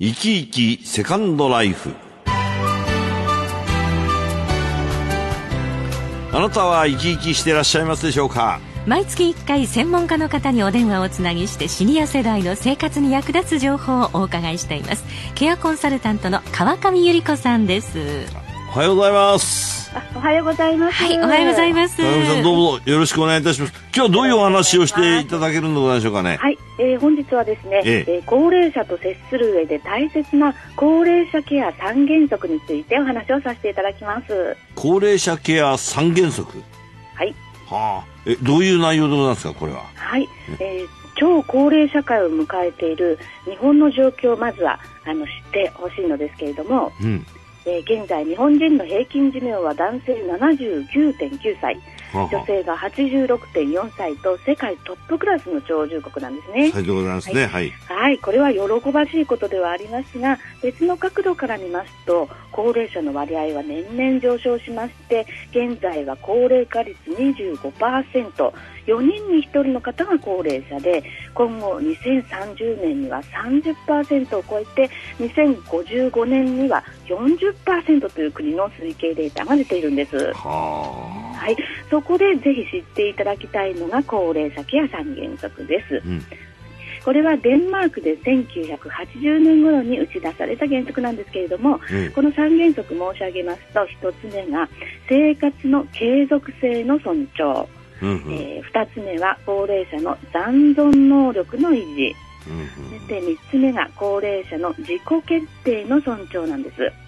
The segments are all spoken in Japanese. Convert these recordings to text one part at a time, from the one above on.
生き生きセカンドライフあなたは生き生きしていらっしゃいますでしょうか？毎月1回専門家の方にお電話をつなぎしてシニア世代の生活に役立つ情報をお伺いしていますケアコンサルタントの川上由里子さんですおはようございますおはようございます。はい、おはようございます。川上さんどうぞよろしくお願いいたします。今日はどういうお話をしていただけるのでございましょうかね？はい、えー、本日はですね、えええー高齢者と接する上で大切な高齢者ケア三原則についてお話をさせていただきます。高齢者ケア三原則？はい、はあ。え、どういう内容でございますか、これは？はい、えー超高齢社会を迎えている日本の状況をまずはあの知ってほしいのですけれども、うん。えー現在日本人の平均寿命は男性79.9歳、女性が86.4歳と世界トップクラスの長寿国なんですね。あ。はい、でございますね。はい。はい、これは喜ばしいことではありますが、別の角度から見ますと、高齢者の割合は年々上昇しまして、現在は高齢化率25%、4人に1人の方が高齢者で、今後2030年には30%を超えて、2055年には40%という国の推計データが出ているんです。ははい、そこでぜひ知っていただきたいのが高齢者ケア三原則ですあ。。うん。これはデンマークで1980年頃に打ち出された原則なんですけれども、えこの3原則申し上げますと、1つ目が生活の継続性の尊重、え。うんうん。え2つ目は高齢者の残存能力の維持、うんうんそして3つ目が高齢者の自己決定の尊重なんです。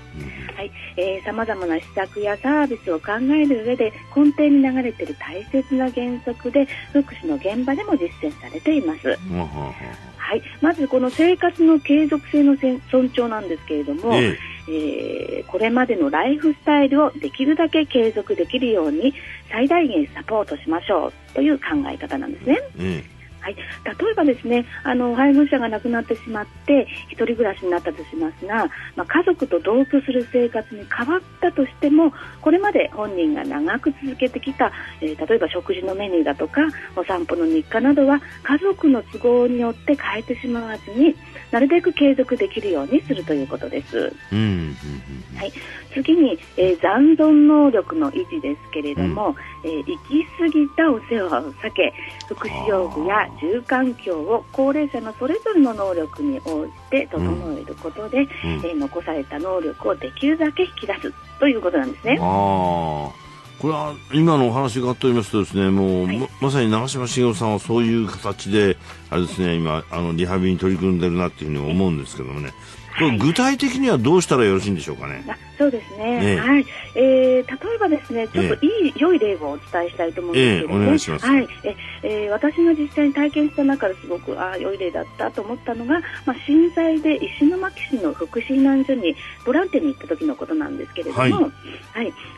はい、えー、様々な施策やサービスを考える上で根底に流れている大切な原則で福祉の現場でも実践されています。うん。はい、まずこの生活の継続性の尊重なんですけれども。ええーこれまでのライフスタイルをできるだけ継続できるように最大限サポートしましょうという考え方なんですね。え。えはい、例えばですねあの配偶者が亡くなってしまって1人暮らしになったとしますが、まあ、家族と同居する生活に変わったとしてもこれまで本人が長く続けてきた、えー例えば食事のメニューだとかお散歩の日課などは家族の都合によって変えてしまわずになるべく継続できるようにするということです。え。うん。うん次に、えー残存能力の維持ですけれども、えー行き過ぎたお世話を避け福祉用具や住環境を高齢者のそれぞれの能力に応じて整えることで、うん。うんえー残された能力をできるだけ引き出すということなんですね。これは今のお話があっておりますとですね、もう、はいままさに長嶋茂雄さんはそういう形で、あれですね、今、あの、リハビリに取り組んでるなっていうふうに思うんですけどもね。具体的にはどうしたらよろしいんでしょうかね？あそうですね、ええ。はい。えー例えばですねちょっといい、良い例をお伝えしたいと思うんですけどええ。お願いします。はい。ええー私が実際に体験した中ですごくあー良い例だったと思ったのが、まあ、震災で石巻市の福祉避難所にボランティアに行った時のことなんですけれども、はい。はい。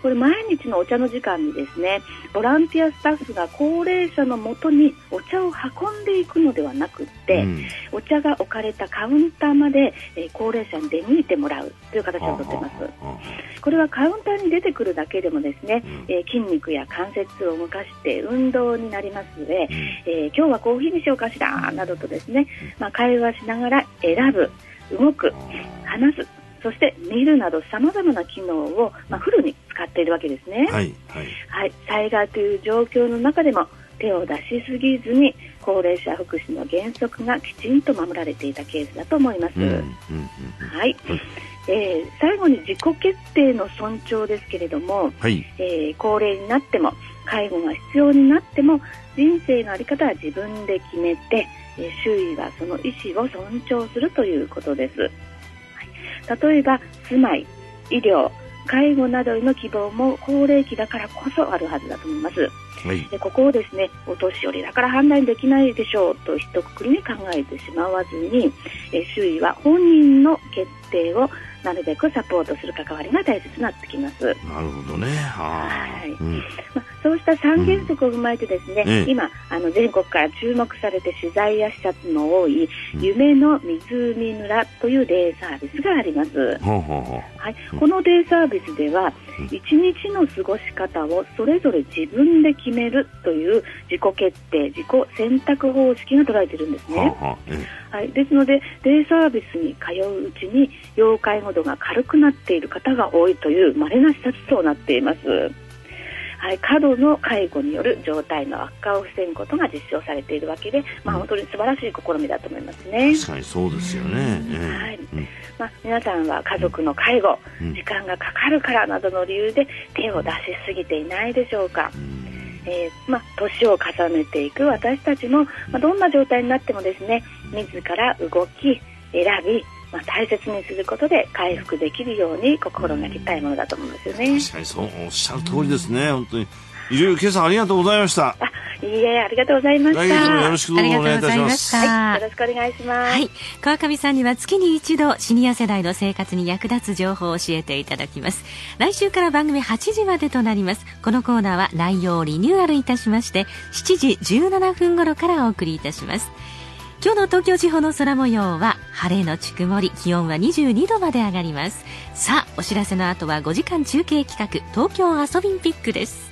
これ毎日のお茶の時間にですねボランティアスタッフが高齢者のもとにお茶を運んでいくのではなくって、うん。お茶が置かれたカウンターまで、えー高齢者に出向いてもらうという形をとっています。あこれはカウンターに出てくるだけでもですね、うん。えー筋肉や関節を動かして運動になりますので、うん。えー今日はコーヒーにしようかしらなどとですね、まあ、会話しながら選ぶ、動く、話す、そして見るなど様々な機能を、まあ、フルに使っているわけですね。はい、はい。はい、災害という状況の中でも手を出しすぎずに高齢者福祉の原則がきちんと守られていたケースだと思います。うん、うん、うん。はい、えー最後に自己決定の尊重ですけれども、はい。えー高齢になっても介護が必要になっても人生の在り方は自分で決めて、えー周囲はその意思を尊重するということです、はい、例えば住まい医療介護などへの希望も高齢期だからこそあるはずだと思いますはい。でここをですねお年寄りだから判断できないでしょうと一括りに考えてしまわずに、えー周囲は本人の決定をなるべくサポートする関わりが大切になってきます。なるほどね。はいうん。まあ、そうした三原則を踏まえてですね、ええ今あの全国から注目されて取材や視察の多いうん夢の湖村というデイサービスがあります。ほうほうほう。はいうん、このデイサービスではうん一日の過ごし方をそれぞれ自分で決決めるという自己決定自己選択方式が捉えているんですね、はあはあ、はい、ですのでデイサービスに通ううちに要介護度が軽くなっている方が多いという稀な施設となっています。はい、過度の介護による状態の悪化を防ぐことが実証されているわけで、まあ、本当に素晴らしい試みだと思いますね。確かにそうですよね。はい、まあ、皆さんは家族の介護、時間がかかるからなどの理由で手を出しすぎていないでしょうか。えー、まあ、年を重ねていく私たちも、まあ、どんな状態になってもですね自ら動き選びまあ、大切にすることで回復できるように心がけたいものだと思うんですよね。確かにそうおっしゃる通りですね、本当に。いろいろ今朝ありがとうございました。あいいえ、ありがとうございました。来月もよろしくお願いいたします。はい、よろしくお願いします。はい、川上さんには月に一度シニア世代の生活に役立つ情報を教えていただきます。来週から番組8時までとなります。このコーナーは内容をリニューアルいたしまして、7時17分頃からお送りいたします。今日の東京地方の空模様は晴れのち曇り気温は22度まで上がりますさあお知らせの後は5時間中継企画東京アソビンピックです